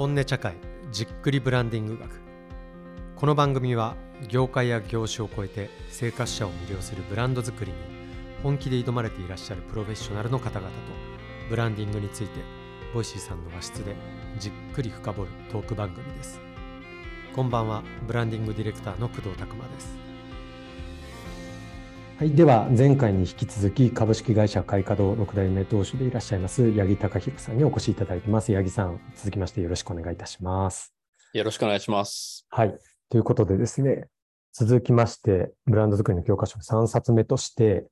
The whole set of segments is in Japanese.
本音茶会じっくりブランディング学。この番組は業界や業種を超えて生活者を魅了するブランド作りに本気で挑まれていらっしゃるプロフェッショナルの方々とブランディングについて Voicy さんの和室でじっくり深掘るトーク番組です。こんばんはブランディングディレクターの工藤拓馬です。はい、では前回に引き続き株式会社開化堂6代目当主でいらっしゃいます八木隆裕さんにお越しいただいてます。八木さん、続きましてよろしくお願いいたします。よろしくお願いします。はい。ということでですね、続きまして、ブランド作りの教科書3冊目として、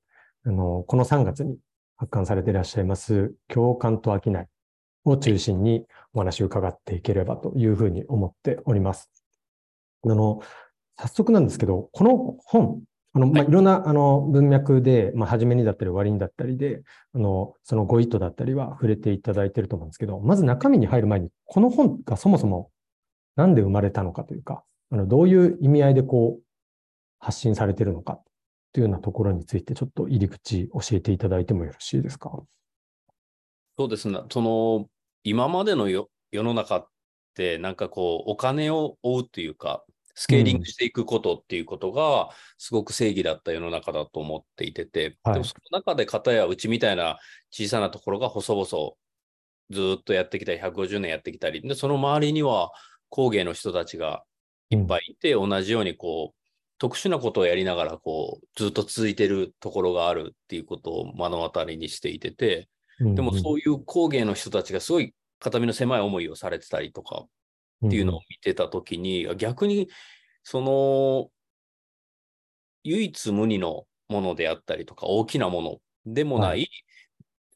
あの、この3月に発刊されていらっしゃいます、共感と商いを中心にお話を伺っていければというふうに思っております。あの、早速なんですけど、この本、あの、まあ、いろんな、あの、文脈で、まあ、初めにだったり終わりにだったりで、あの、そのご意図だったりは触れていただいていると思うんですけど、まず中身に入る前に、この本がそもそもなんで生まれたのかというか、あの、どういう意味合いでこう、発信されているのかというようなところについて、ちょっと入り口教えていただいてもよろしいですか？そうですね。その、今までの世の中って、なんかこう、お金を追うというか、スケーリングしていくことっていうことが、すごく正義だった世の中だと思っていてて、はい、でもその中で片やうちみたいな小さなところが細々ずっとやってきたり、150年やってきたり、で、その周りには工芸の人たちがいっぱいいて、うん、同じようにこう、特殊なことをやりながら、こう、ずっと続いてるところがあるっていうことを目の当たりにしていてて、でもそういう工芸の人たちがすごい肩身の狭い思いをされてたりとかっていうのを見てたときに、うん、逆に、その、唯一無二のものであったりとか、大きなものでもない、はい、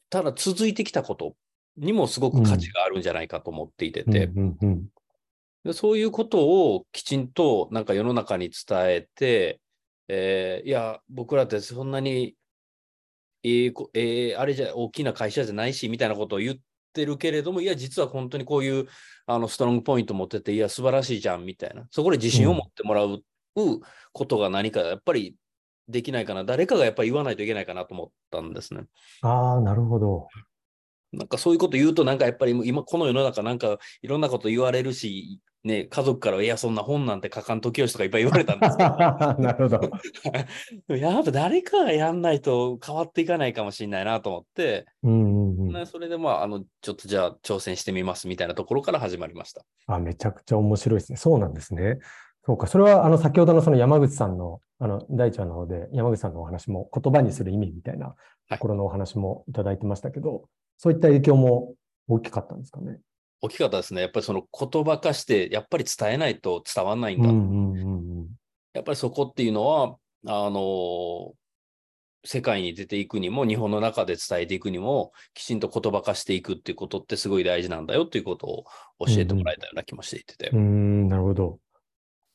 ただ続いてきたことにもすごく価値があるんじゃないかと思っていてて、でそういうことをきちんとなんか世の中に伝えて、えー、いや、僕らってそんなに、えーえー、あれじゃ大きな会社じゃないしみたいなことを言ってるけれども、いや、実は本当にこういうあのストロングポイント持ってて、いや、素晴らしいじゃんみたいな、そこで自信を持ってもらうことが何か、やっぱりできないかな、誰かがやっぱり言わないといけないかなと思ったんですね。ああ、なるほど。なんかそういうこと言うと、なんかやっぱり今この世の中なんかいろんなこと言われるし、ね、家族からいや、そんな本なんて書かんときよしとかいっぱい言われたんですけど。なるほど。やっぱ誰かがやんないと変わっていかないかもしれないなと思って、うんうんうん、それでまあ、あの、ちょっとじゃあ挑戦してみますみたいなところから始まりました。あ、めちゃくちゃ面白いですね。そうなんですね。そうか。それは、あの、先ほどのその山口さんの、あの、第一話の方で、山口さんのお話も言葉にする意味みたいなところのお話もいただいてましたけど、はい、そういった影響も大きかったんですかね。大きかったですね。やっぱりその言葉化して、やっぱり伝えないと伝わらないんだ。やっぱりそこっていうのは、あの、世界に出ていくにも、日本の中で伝えていくにも、きちんと言葉化していくっていうことってすごい大事なんだよっていうことを教えてもらえたような気もしていてて。うん、うんなるほど。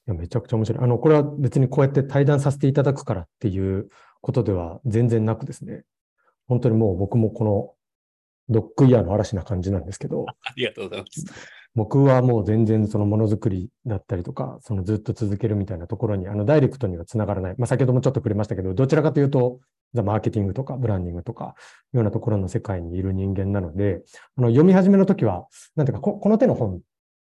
いや、めちゃくちゃ面白い。あの、これは別にこうやって対談させていただくからっていうことでは全然なくですね。本当にもう僕もこのドッグイヤーの嵐な感じなんですけど。ありがとうございます。僕はもう全然そのものづくりだったりとか、そのずっと続けるみたいなところに、あのダイレクトにはつながらない。まあ先ほどもちょっと触れましたけど、どちらかというと、ザ・マーケティングとかブランディングとか、ようなところの世界にいる人間なので、あの読み始めの時は、なんていうかこ、この手の本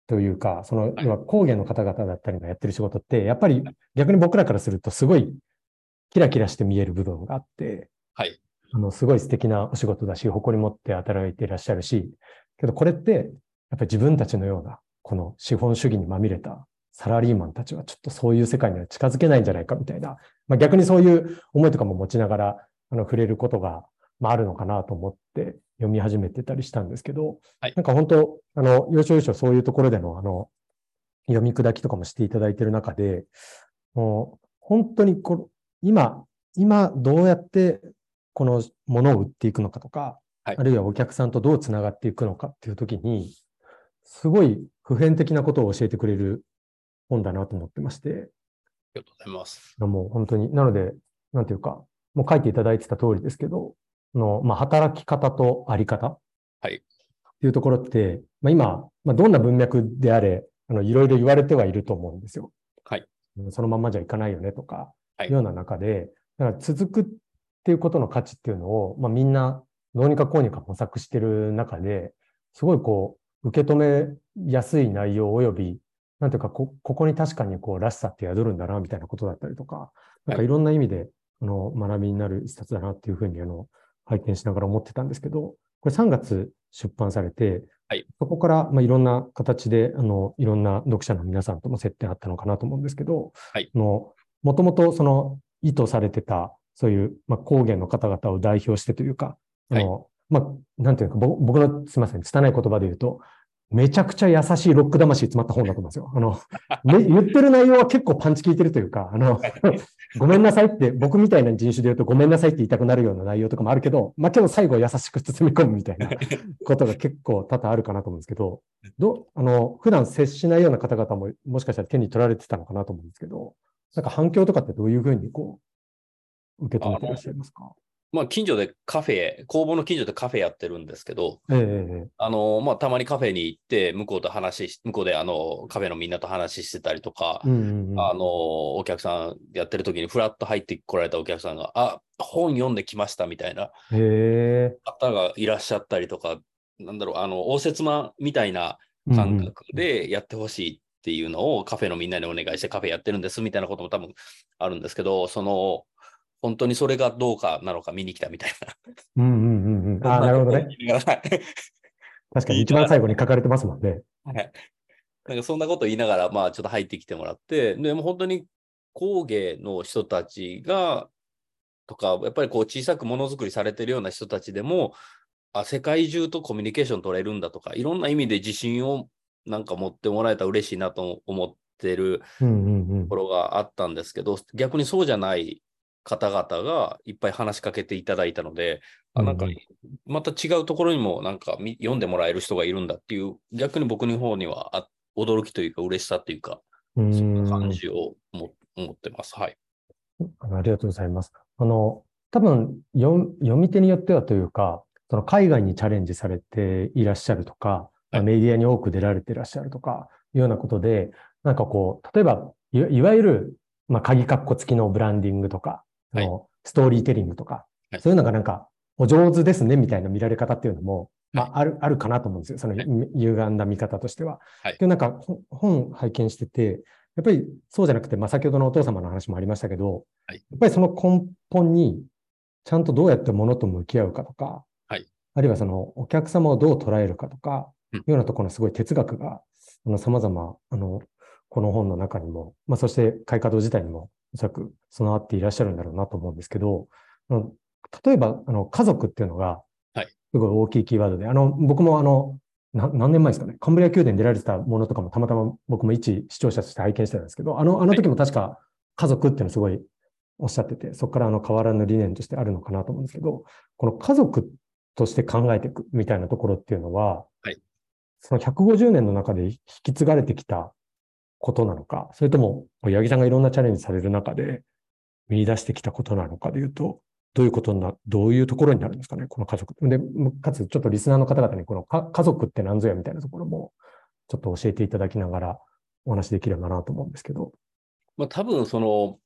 というか、その、要は工芸の方々だったりのやってる仕事って、やっぱり逆に僕らからするとすごいキラキラして見える部分があって、はい。あの、すごい素敵なお仕事だし、誇り持って働いていらっしゃるし、けどこれって、やっぱり自分たちのような、この資本主義にまみれたサラリーマンたちはちょっとそういう世界には近づけないんじゃないかみたいな、まあ、逆にそういう思いとかも持ちながら、あの、触れることが、まあ、あるのかなと思って読み始めてたりしたんですけど、はい、なんか本当、あの、要所要所そういうところでの、あの、読み砕きとかもしていただいている中で、もう、本当にこ今、今どうやってこのものを売っていくのかとか、はい、あるいはお客さんとどうつながっていくのかっていうときに、すごい普遍的なことを教えてくれる本だなと思ってまして。ありがとうございます。もう本当に、なので、なんていうか、もう書いていただいてた通りですけど、の、まあ、働き方とあり方。はい。っていうところって、まあ、今、まあ、どんな文脈であれ、あの、いろいろ言われてはいると思うんですよ。はい。そのままじゃいかないよねとか、はい、いうような中で、だから続くっていうことの価値っていうのを、まあ、みんなどうにかこうにか模索してる中で、すごいこ受け止めやすい内容及び、なんていうか、こ、ここに確かにこう、らしさって宿るんだな、みたいなことだったりとか、なんかいろんな意味で、あの、学びになる一冊だなっていうふうに、あの、拝見しながら思ってたんですけど、これ3月出版されて、はい、そこから、まあ、いろんな形で、あの、いろんな読者の皆さんとも接点あったのかなと思うんですけど、はい、のもともとその意図されてた、そういう、まあ、高原の方々を代表してというか、あの、まあ、なんていうか、僕の、すみません、拙い言葉で言うと、めちゃくちゃ優しいロック魂詰まった本だと思うんですよ。あの、ね、言ってる内容は結構パンチ効いてるというか、あの、ごめんなさいって、僕みたいな人種で言うとごめんなさいって言いたくなるような内容とかもあるけど、まあ、けど最後優しく包み込むみたいなことが結構多々あるかなと思うんですけど、ど、あの、普段接しないような方々ももしかしたら手に取られてたのかなと思うんですけど、なんか反響とかってどういうふうにこう、受け止めていらっしゃいますか？まあ、近所でカフェ、工房の近所でカフェやってるんですけど、ええ、あの、まあ、たまにカフェに行って、向こうと話し、向こうであの、カフェのみんなと話してたりとか、うんうんうん、あの、お客さんやってる時にフラッと入ってこられたお客さんが、あ、本読んできましたみたいな方がいらっしゃったりとか、なんだろう、あの、応接間みたいな感覚でやってほしいっていうのをカフェのみんなにお願いしてカフェやってるんですみたいなことも多分あるんですけど、その、本当にそれがどうかなのか見に来たみたいな。うんうんうんうん。ああ、なるほどね。確かに一番最後に書かれてますもんね。はい。なんかそんなこと言いながら、まあちょっと入ってきてもらって、でも本当に工芸の人たちが、とか、やっぱりこう小さくものづくりされてるような人たちでも、あ、世界中とコミュニケーション取れるんだとか、いろんな意味で自信をなんか持ってもらえたら嬉しいなと思ってるところがあったんですけど、逆にそうじゃない方々がいっぱい話しかけていただいたので、あなんかまた違うところにもなんか読んでもらえる人がいるんだっていう、逆に僕の方にはあ驚きというか嬉しさというか、そんな感じをも思ってます。はい。ありがとうございます。あの、多分読読み手によってはというか、その海外にチャレンジされていらっしゃるとか、はい、メディアに多く出られていらっしゃるとか、いうようなことで、なんかこう、例えば、いわゆる、まあ、鍵括弧付きのブランディングとか、はい、ストーリーテリングとか、はい、そういうのがなんか、お上手ですねみたいな見られ方っていうのも、まあ、ある、あるかなと思うんですよ。その、歪んだ見方としては。はい、でなんか、本拝見してて、やっぱりそうじゃなくて、まあ、先ほどのお父様の話もありましたけど、はい、やっぱりその根本に、ちゃんとどうやって物と向き合うかとか、はい、あるいはそのお客様をどう捉えるかとか、うん、いうようなところのすごい哲学が、あの、様々、あの、この本の中にも、まあ、そして開花堂自体にもおそらく備わっていらっしゃるんだろうなと思うんですけど、例えば、あの、家族っていうのが、すごい大きいキーワードで、はい、あの、僕もあの、何年前ですかね、カンブリア宮殿に出られてたものとかもたまたま僕も一視聴者として拝見してたんですけど、あの、あの時も確か家族っていうのすごいおっしゃってて、そこからあの変わらぬ理念としてあるのかなと思うんですけど、この家族として考えていくみたいなところっていうのは、はい、その150年の中で引き継がれてきたことなのか、それとも、八木さんがいろんなチャレンジされる中で見出してきたことなのかでいうと、どういうことな、どういうところになるんですかね、この家族。で、かつちょっとリスナーの方々にこの家族って何ぞやみたいなところも、ちょっと教えていただきながらお話できればなと思うんですけど。まあ多分その、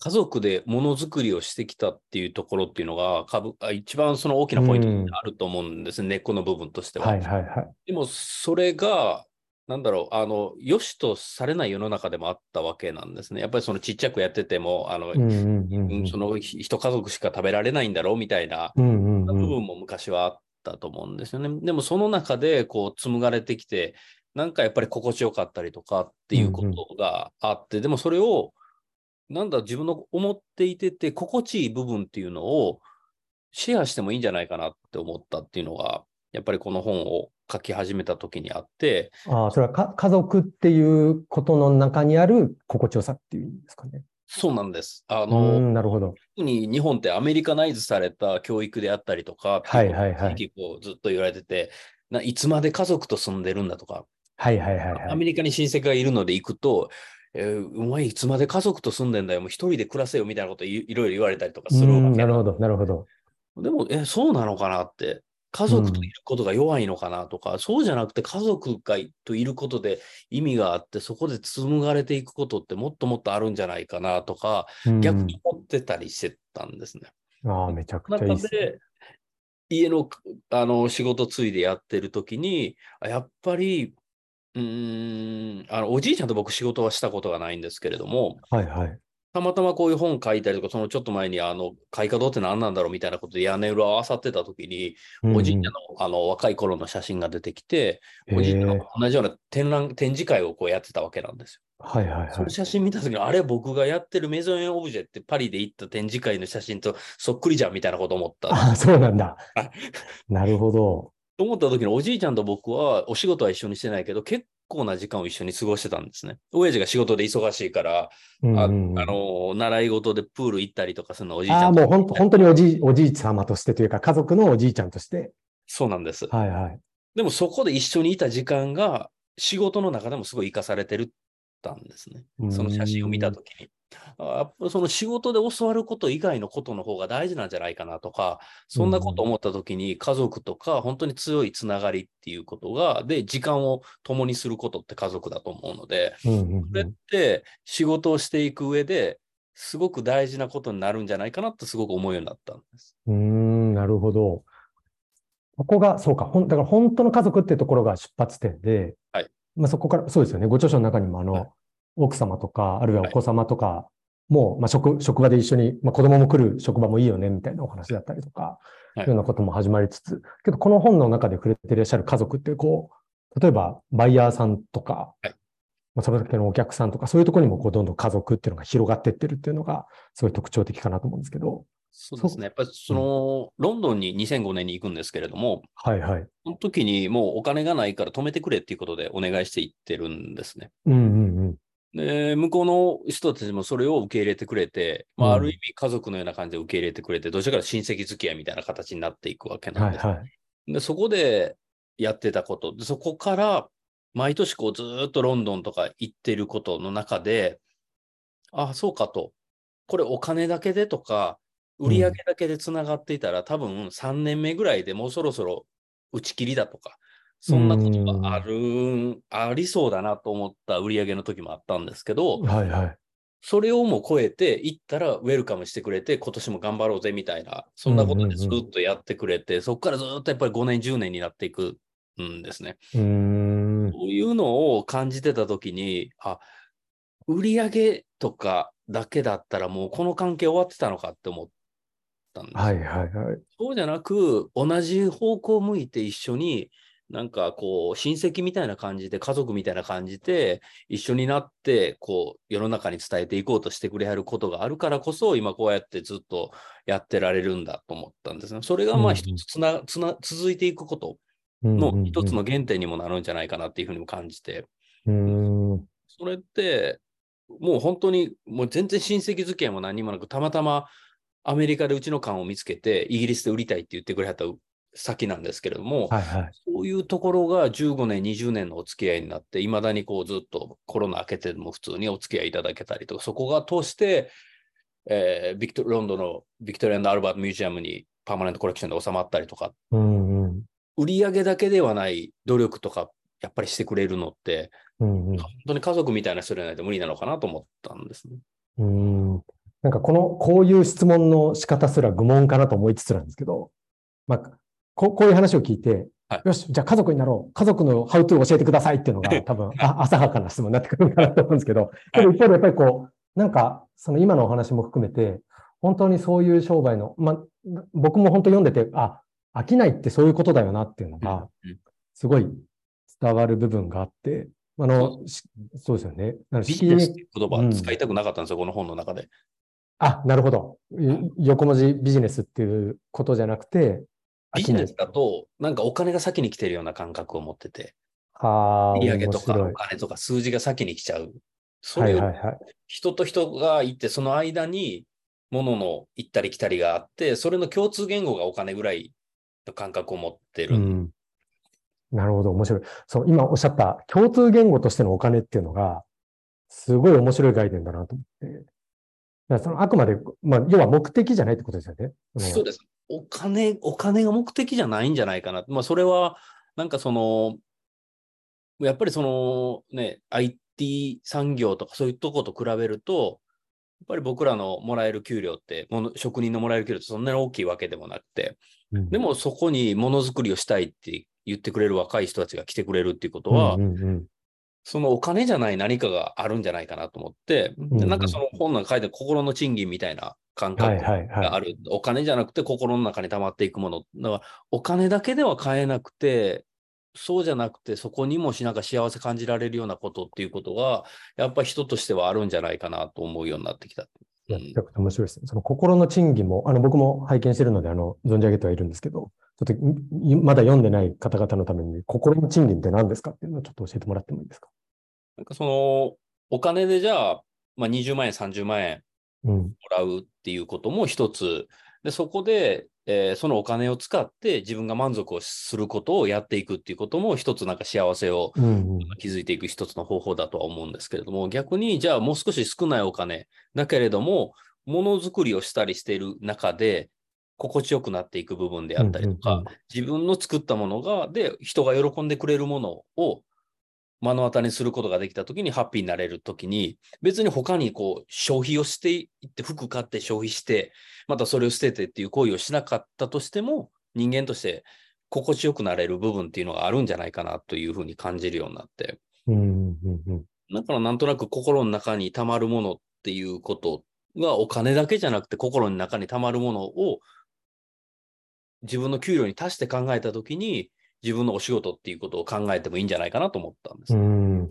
家族でものづくりをしてきたっていうところっていうのが、株一番その大きなポイントにあると思うんですね、根っこの部分としては。はいはいはい。でもそれが、なんだろう、あの、良しとされない世の中でもあったわけなんですね。やっぱりそのちっちゃくやってても、あの、その一家族しか食べられないんだろうみたいな部分も昔はあったと思うんですよね。でもその中でこう紡がれてきて、なんかやっぱり心地よかったりとかっていうことがあって、でもそれを、なんだ、自分の思っていてて、心地いい部分っていうのをシェアしてもいいんじゃないかなって思ったっていうのが、やっぱりこの本を書き始めた時にあって。ああ、それはか家族っていうことの中にある心地よさっていうんですかね。そうなんです。あの、なるほど。特に日本ってアメリカナイズされた教育であったりとか、はいはいはい。結構ずっと言われてて、ないつまで家族と住んでるんだとか、はいはいはい、はい、アメリカに親戚がいるので行くと、えー、お前いつまで家族と住んでんだよ、もう一人で暮らせよみたいなこといいろいろ言われたりとかするわけなるほど、なるほど。でも、え、そうなのかなって。家族といることが弱いのかなとか、うん、そうじゃなくて家族がといることで意味があって、そこで紡がれていくことってもっともっとあるんじゃないかなとか、うん、逆に思ってたりしてたんですね。ああ、めちゃくちゃいいです、ね、家のあの仕事ついでやってる時に、やっぱり、うーんあのおじいちゃんと僕仕事はしたことがないんですけれども、はいはい。たまたまこういう本書いたりとか、そのちょっと前にあの開花堂って何なんだろうみたいなことで屋根裏を漁ってた時に、おじいちゃんのあの若い頃の写真が出てきて、おじいちゃんが同じような展覧展示会をこうやってたわけなんですよ。はいはいはい。その写真見た時に、あれ僕がやってるメゾンエンオブジェってパリで行った展示会の写真とそっくりじゃんみたいなこと思った。あ、そうなんだはい。なるほど。と思った時におじいちゃんと僕はお仕事は一緒にしてないけど、結構な時間を一緒に過ごしてたんですね。親父が仕事で忙しいから、あうんうんうんあの、習い事でプール行ったりとかするのおじいちゃああ、んともう本当本当におじい、おじい様としてというか、家族のおじいちゃんとして。そうなんです。はいはい。でもそこで一緒にいた時間が仕事の中でもすごい生かされてるったんですね。その写真を見たときに。その仕事で教わること以外のことの方が大事なんじゃないかなとか、そんなこと思ったときに家族とか本当に強いつながりっていうことが、で、時間を共にすることって家族だと思うので、それって仕事をしていく上ですごく大事なことになるんじゃないかなってすごく思うようになったんです。うーん、なるほど。ここが、そうか、ほん、だから本当の家族っていうところが出発点で、はいまあそこから、そうですよね。ご著書の中にも、あの、はい奥様とか、あるいはお子様とかも、まあ職、職場で一緒に、まあ子供も来る職場もいいよね、みたいなお話だったりとか、はいいうようなことも始まりつつ、けどこの本の中で触れていらっしゃる家族って、こう、例えばバイヤーさんとか、はいまあ、その時のお客さんとか、そういうところにもこう、どんどん家族っていうのが広がっていってるっていうのが、すごい特徴的かなと思うんですけど。そうですね。やっぱりその、ロンドンに2005年に行くんですけれども、はいはい。その時にもうお金がないから止めてくれっていうことでお願いして行ってるんですね。うんうんうん。で、向こうの人たちもそれを受け入れてくれて、まあ、うんある意味家族のような感じで受け入れてくれて、どちらかと親戚付き合いみたいな形になっていくわけなんです。はいはい。で、そこでやってたこと、でそこから毎年こうずーっとロンドンとか行ってることの中で、あ、そうかと。これお金だけでとか、売り上げだけでつながっていたら、多分3年目ぐらいでもうそろそろ打ち切りだとか、そんなことがあるん、ありそうだなと思った売り上げの時もあったんですけど、はいはい。それをも超えて行ったらウェルカムしてくれて、今年も頑張ろうぜみたいな、そんなことでずっとやってくれて、そこからずっとやっぱり5年、10年になっていくんですね。うーん。そういうのを感じてたときに、あ、売り上げとかだけだったらもうこの関係終わってたのかって思ったんです。はいはいはい。そうじゃなく、同じ方向を向いて一緒に、なんかこう、親戚みたいな感じで、家族みたいな感じで、一緒になって、こう、世の中に伝えていこうとしてくれはることがあるからこそ、今こうやってずっとやってられるんだと思ったんですね。それがまあ一つつな、つな、続いていくことの一つの原点にもなるんじゃないかなっていうふうにも感じて、うーん。それって、もう本当に、もう全然親戚付き合いも何にもなく、たまたまアメリカでうちの缶を見つけて、イギリスで売りたいって言ってくれはった先なんですけれども、はいはい。そういうところが15年、20年のお付き合いになって、いまだにこうずっとコロナ明けても普通にお付き合いいただけたりとか、そこが通して、えービクトロンドンのビクトリアンド・アルバート・ミュージアムにパーマネントコレクションで収まったりとか、うんうん。売り上げだけではない努力とか、やっぱりしてくれるのって、うんうん本当に家族みたいな人じゃないと無理なのかなと思ったんですね。うーんなんかこの、こういう質問の仕方すら愚問かなと思いつつなんですけど、まあ、ここういう話を聞いて、はいよし、じゃあ家族になろう。家族のハウトゥーを教えてくださいっていうのが多分、あ浅はかな質問になってくるのかなと思うんですけど、でも一方でやっぱりこう、なんか、その今のお話も含めて、本当にそういう商売の、まあ、僕も本当読んでて、あ、飽きないってそういうことだよなっていうのが、うんすごい伝わる部分があって、あの、しそうですよね。ビジネスって言葉うん使いたくなかったんですよ、この本の中で。あ、なるほど。い横文字ビジネスっていうことじゃなくて、ビジネス。だと、なんかお金が先に来てるような感覚を持ってて、はあ、売り上げとか面お金とか数字が先に来ちゃう。そ。れを。人と人がいて、その間に物の行ったり来たりがあって、それの共通言語がお金ぐらいの感覚を持ってる。うん。なるほど、面白い。そう、今おっしゃった共通言語としてのお金っていうのが、すごい面白い概念だなと思って。だからそのあくまで、まあ、要は目的じゃないってことですよね。のそうです。お金、お金が目的じゃないんじゃないかな。まあ、それは、なんかその、やっぱりそのね、IT 産業とかそういうとこと比べると、ぱり僕らのもらえる給料って、もの職人のもらえる給料ってそんなに大きいわけでもなくて、うんでもそこにものづくりをしたいって言ってくれる若い人たちが来てくれるっていうことは、うんうんうんそのお金じゃない何かがあるんじゃないかなと思って、なんかその本の書いて心の賃金みたいな感はい覚。がある、お金じゃなくて心の中に溜まっていくもの。だからお金だけでは買えなくて、そうじゃなくてそこにもしなんか幸せ感じられるようなことっていうことが、やっぱり人としてはあるんじゃないかなと思うようになってきた。めちゃくちゃ面白いですね。その心の賃金も、あの、僕も拝見してるので、あの、存じ上げてはいるんですけど、ちょっといまだ読んでない方々のために、心の賃金って何ですかっていうのをちょっと教えてもらってもいいですか？なんかその、お金でじゃあ、まあ、20万円、30万円うん。もらうっていうことも一つ。で、そこで、えーそのお金を使って自分が満足をすることをやっていくっていうことも一つなんか幸せを。築いていく一つの方法だとは思うんですけれども、逆にじゃあもう少し少ないお金だけれども、ものづくりをしたりしている中で、心地よくなっていく部分であったりとか、自分の作ったものが、で、人が喜んでくれるものを目の当たりにすることができたときに、ハッピーになれるときに、別に他にこう、消費をしていって、服買って消費して、またそれを捨ててっていう行為をしなかったとしても、人間として心地よくなれる部分っていうのがあるんじゃないかなというふうに感じるようになって。うんうんうんだからなんとなく心の中に溜まるものっていうことがお金だけじゃなくて心の中に溜まるものを自分の給料に足して考えたときに自分のお仕事っていうことを考えてもいいんじゃないかなと思ったんです。うん。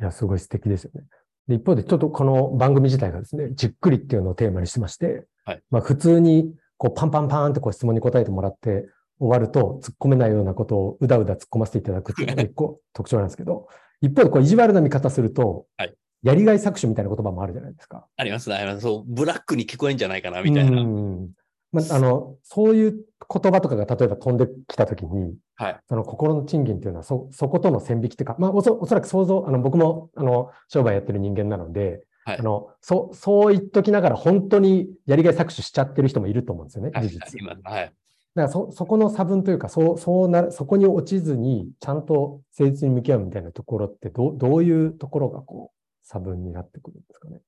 いや、すごい素敵ですよね。で一方で、ちょっとこの番組自体がですね、じっくりっていうのをテーマにしてまして、はいまあ普通にこうパンパンパーンってこう質問に答えてもらって終わると突っ込めないようなことをうだうだ突っ込ませていただくっていうのが一個特徴なんですけど、一方でこう意地悪な見方すると、はいやりがい搾取みたいな言葉もあるじゃないですか。ありますね。ありますそう、ブラックに聞こえんじゃないかなみたいな。うんまあ、あの、そういう言葉とかが例えば飛んできたときに、はい。その心の賃金っていうのはそ、そことの線引きっていうか、まあおそ、おそらく想像、あの、僕も、あの、商売やってる人間なので、はいあの、そう、そう言っときながら本当にやりがい搾取しちゃってる人もいると思うんですよね、はい事実。今はい。だからそ、そこの差分というか、そう、そうなる、そこに落ちずに、ちゃんと誠実に向き合うみたいなところって、どう、どういうところがこう、差分になってくるんですかね？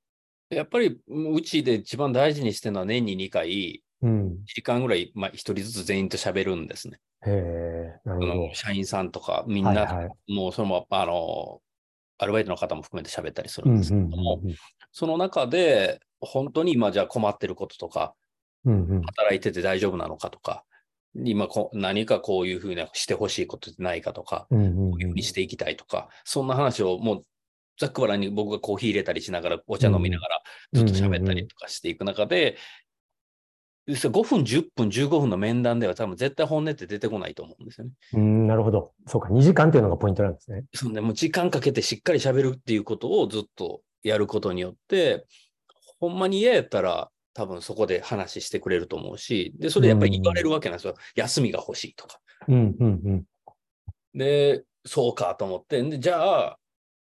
やっぱりうちで一番大事にしてるのは年に2回、うん。1時間ぐらい、まあ、1人ずつ全員と喋るんですね。へえ、なるほあの社員さんとか、みんな、はいはいもうその、あの、アルバイトの方も含めて喋ったりすど。うん、るんですうん、けども、うんその中で、本当に今じゃあ困ってることとか、うん、うん。働いてて大丈夫なのかとか、今こ何かこういうふうにしてほしいことってないかとか、うん、うん、こういうふうにしていきたいとか、そんな話をもうざっくばらんに僕がコーヒー入れたりしながら、お茶飲みながらずっと喋ったりとかしていく中で、5分、10分、15分の面談では多分絶対本音って出てこないと思うんですよね。うん、なるほど。そうか、2時間っていうのがポイントなんですね。そもう時間かけてしっかり喋るっていうことをずっとやることによって、ほんまに嫌やったら多分そこで話してくれると思うし、で、それやっぱり言われるわけなんですよ。休みが欲しいとか。うん、うん、うん。で、そうかと思って、でじゃあ、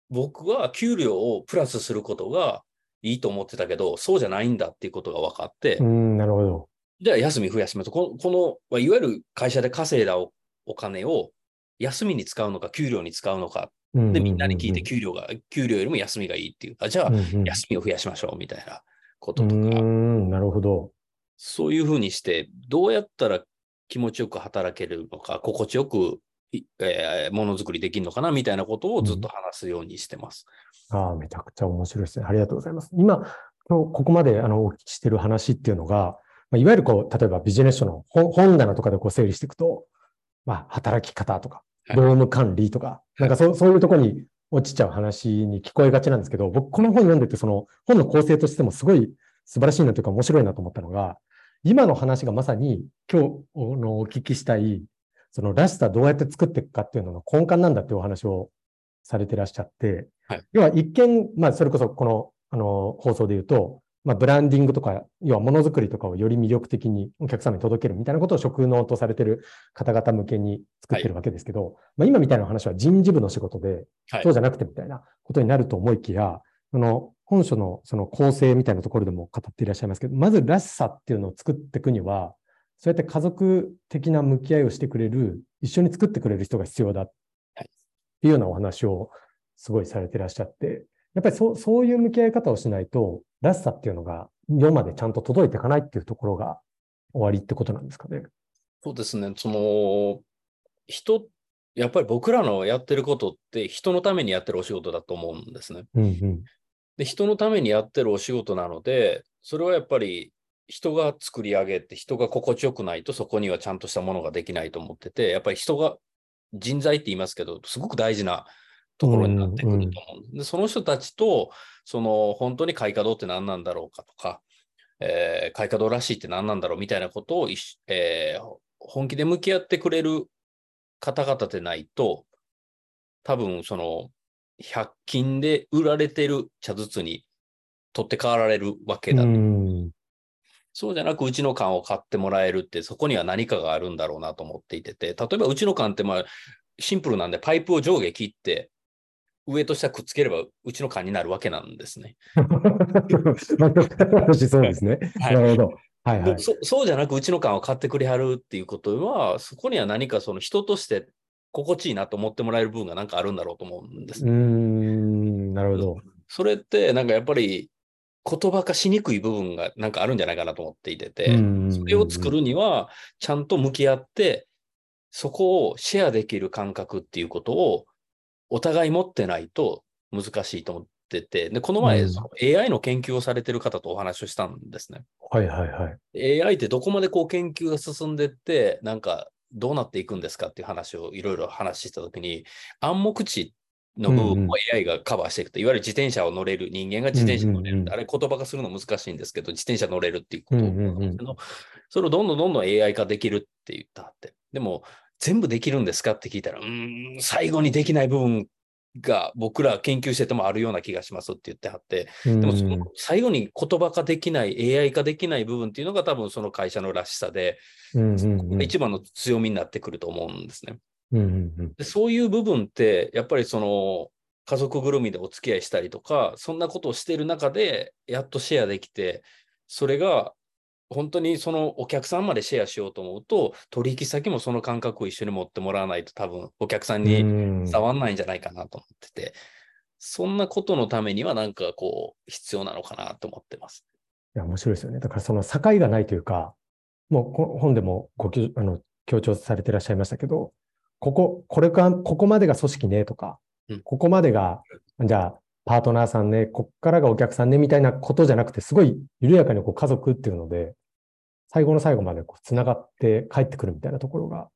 僕は給料をプラスすることがいいと思ってたけど、そうじゃないんだっていうことが分かって、うん、なるほど。じゃあ休み増やします。この、このいわゆる会社で稼いだおお金を休みに使うのか、給料に使うのか。で、みんなに聞いて、給料が、給料よりも休みがいいっていう。あじゃあ休みを増やしましょうみたいなこうととか、ん、なるほど。そういうふうにして、どうやったら気持ちよく働けるのか、心地よく、いえーものづくりできるのかなみたいなことをずっと話すようにしてます。ああ、めちゃくちゃ面白いですね。ありがとうございます。今、今日ここまであのお聞きしてる話っていうのが、まあ、いわゆるこう、例えばビジネス書の本本棚とかでこう整理していくと、まあ、働き方とか、はい労務管理とか、なんかそうそういうところに落ちちゃう話に聞こえがちなんですけど、僕この本読んでて、その本の構成としてもすごい素晴らしいなというか面白いなと思ったのが、今の話がまさに今日のお聞きしたい、そのらしさどうやって作っていくかっていうのの根幹なんだっていうお話をされてらっしゃって、はい。要は一見、まあそれこそこのあの放送で言うと、まあブランディングとか、要はものづくりとかをより魅力的にお客様に届けるみたいなことを職能とされてる方々向けに作ってるわけですけど、まあ今みたいな話は人事部の仕事で、はい。そうじゃなくてみたいなことになると思いきや、その本書のその構成みたいなところでも語っていらっしゃいますけど、まずらしさっていうのを作っていくには、そうやって家族的な向き合いをしてくれる、一緒に作ってくれる人が必要だっていうようなお話をすごいされていらっしゃって、やっぱりそうそういう向き合い方をしないと、らしさっていうのが世までちゃんと届いていかないっていうところが終わりってことなんですかね。そうですね。その、人、やっぱり僕らのやってることって人のためにやってるお仕事だと思うんですね。うんうん。で、人のためにやってるお仕事なので、それはやっぱり人が作り上げて、人が心地よくないとそこにはちゃんとしたものができないと思ってて、やっぱり人が人材って言いますけど、すごく大事なところになってくると思うんで、その人たちと、その本当に開花堂って何なんだろうかとか、えー、開花堂らしいって何なんだろうみたいなことを、えー、本気で向き合ってくれる方々でないと、多分その100均で売られてる茶筒に取って代わられるわけだと。うんそうじゃなく、うちの缶を買ってもらえるって、そこには何かがあるんだろうなと思っていてて、例えばうちの缶ってまあシンプルなんで、パイプを上下切って、上と下くっつければうちの缶になるわけなんですね。そうですね。はいなるほど。はいはい。でそそうじゃなく、うちの缶を買ってくれはるっていうことは、そこには何かその人として心地いいなと思ってもらえる部分がなんかあるんだろうと思うんですうー。ん、なるほど。それってなんかやっぱり言葉化しにくい部分がなんかあるんじゃないかなと思っていてて、うんそれを作るにはちゃんと向き合って、そこをシェアできる感覚っていうことをお互い持ってないと難しいと思ってて、で、この前、うんその AI の研究をされてる方とお話をしたんですね。はいはいはい。AI ってどこまでこう研究が進んでって、なんかどうなっていくんですかっていう話をいろいろ話したときに、暗黙知の部分を AI がカバーしていくと、いわゆる自転車を乗れる、人間が自転車に乗れる、あれ言葉化するの難しいんですけど、自転車乗れるっていうことうんうんうん。なんですけど、それをどんどんどんどん AI 化できるって言ったって。でも、全部できるんですかって聞いたら、うーん、最後にできない部分が僕ら研究しててもあるような気がしますって言ってはって、ででもその最後に言葉化できない、AI 化できない部分っていうのが多分その会社のらしさで、一番の強みになってくると思うんですね。うんうんうんでそういう部分って、やっぱりその家族ぐるみでお付き合いしたりとか、そんなことをしている中で、やっとシェアできて、それが本当にそのお客さんまでシェアしようと思うと、取引先もその感覚を一緒に持ってもらわないと多分お客さんにうん伝わんないんじゃないかなと思ってて、そんなことのためにはなんかこう必要なのかなと思ってます。いや、面白いですよね。だからその境がないというか、もうこ本でもごきあの強調されていらっしゃいましたけど、ここ、これか、ここまでが組織ねとかうん、ここまでが、じゃあ、パートナーさんね、こっからがお客さんね、みたいなことじゃなくて、すごい緩やかにこう家族っていうので、最後の最後までこう繋がって帰ってくるみたいなところが、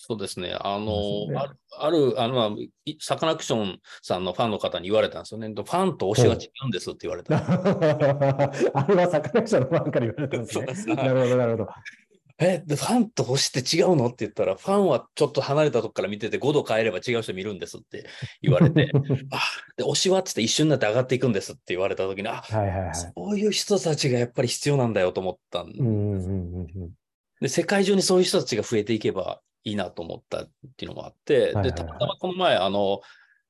そうですね。あの、ねある、ある、あの、サカナクションさんのファンの方に言われたんですよね。ファンと推しは違うんですって言われた。あれはサカナクションのファンから言われたんですね。すなるほど、なるほど。え、でファンと推しって違うの？って言ったら、ファンはちょっと離れたとこから見てて5度変えれば違う人見るんですって 言われて、あ、で、推しは？っつって一瞬になって上がっていくんですって言われたときに、あ、はいはいはい。そういう人たちがやっぱり必要なんだよと思ったんうんうんうんうんで、世界中にそういう人たちが増えていけばいいなと思ったっていうのもあって、で、はいはいはい。たまたまこの前、あの、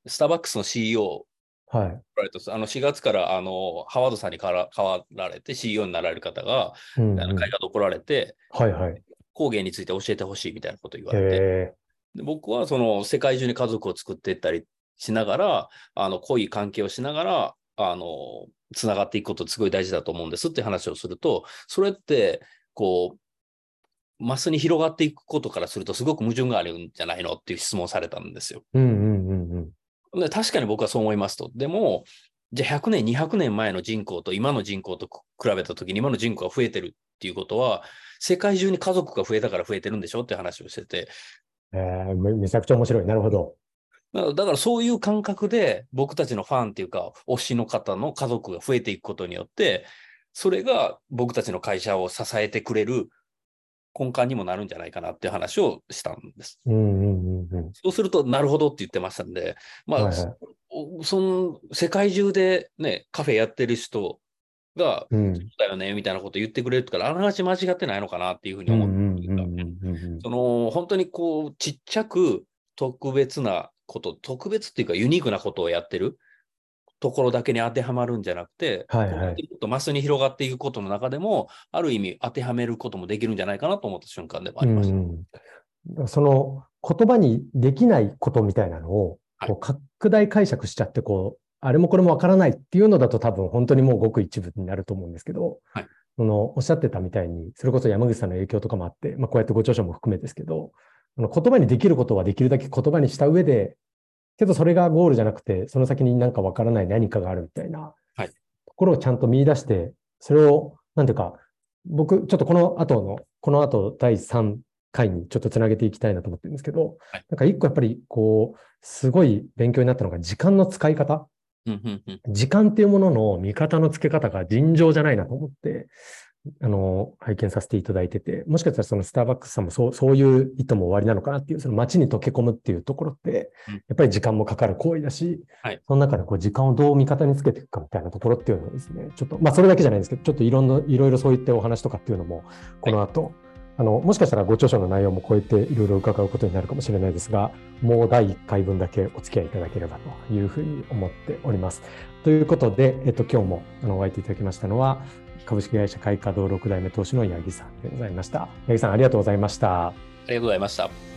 スターバックスの CEO はい。あの4月からあのハワードさんに変わら変わられて CEO になられる方が、うんうんあの会社で来られて、はいはい。工芸について教えてほしいみたいなことを言われて、へで僕はその世界中に家族を作っていったりしながら、あの濃い関係をしながら、あの、つながっていくことすごい大事だと思うんですって話をすると、それって、こう、マスに広がっていくことからすると、すごく矛盾があるんじゃないのっていう質問をされたんですよ。え。うんうんうん確かに僕はそう思いますと。でも、じゃあ100年、200年前の人口と今の人口と比べたときに今の人口が増えてるっていうことは、世界中に家族が増えたから増えてるんでしょって話をしてて、えーめめちゃくちゃ面白い。なるほど。だからだからそういう感覚で僕たちのファンっていうか、推しの方の家族が増えていくことによって、それが僕たちの会社を支えてくれる根幹にもなるんじゃないかなっていう話をしたんです。うんうんうんうん。そうすると、なるほどって言ってましたんで、まあ、はいはいおその世界中でね、カフェやってる人が、うんだよね、みたいなこと言ってくれるから、あながち間違ってないのかなっていうふうに思んってその本当にこう、ちっちゃく特別なこと、特別っていうかユニークなことをやってるところだけに当てはまるんじゃなくて、はいはい。とマスに広がっていくことの中でも、ある意味当てはめることもできるんじゃないかなと思った瞬間でもありました。うんうん。その言葉にできないことみたいなのをはい。こう拡大解釈しちゃってこあれもこれもわからないっていうのだと多分本当にもうごく一部になると思うんですけど、はい、そのおっしゃってたみたいに、それこそ山口さんの影響とかもあって、まあ、こうやってご著書も含めですけど、言葉にできることはできるだけ言葉にした上で、けどそれがゴールじゃなくて、その先になんかわからない何かがあるみたいな、はい、ところをちゃんと見出して、それを、なんていうか、僕、ちょっとこの後の、この後第3回にちょっとつなげていきたいなと思ってるんですけど、はい、なんか一個やっぱりこう、すごい勉強になったのが時間の使い方。時間っていうものの見方の付け方が尋常じゃないなと思って、あの、拝見させていただいてて、もしかしたらそのスターバックスさんもそう、そういう意図も終わりなのかなっていう、その街に溶け込むっていうところって、やっぱり時間もかかる行為だし、はい、その中でこう時間をどう味方につけていくかみたいなところっていうのをですね、ちょっと、まあそれだけじゃないんですけど、ちょっといろんな、いろいろそういったお話とかっていうのも、この後、はいあの、もしかしたらご著書の内容も超えていろいろ伺うことになるかもしれないですが、もう第1回分だけお付き合いいただければというふうに思っております。ということで、えっと、今日もあのお会いいただきましたのは、株式会社開花堂6代目投資の八木さんでございました。八木さん、ありがとうございました。ありがとうございました。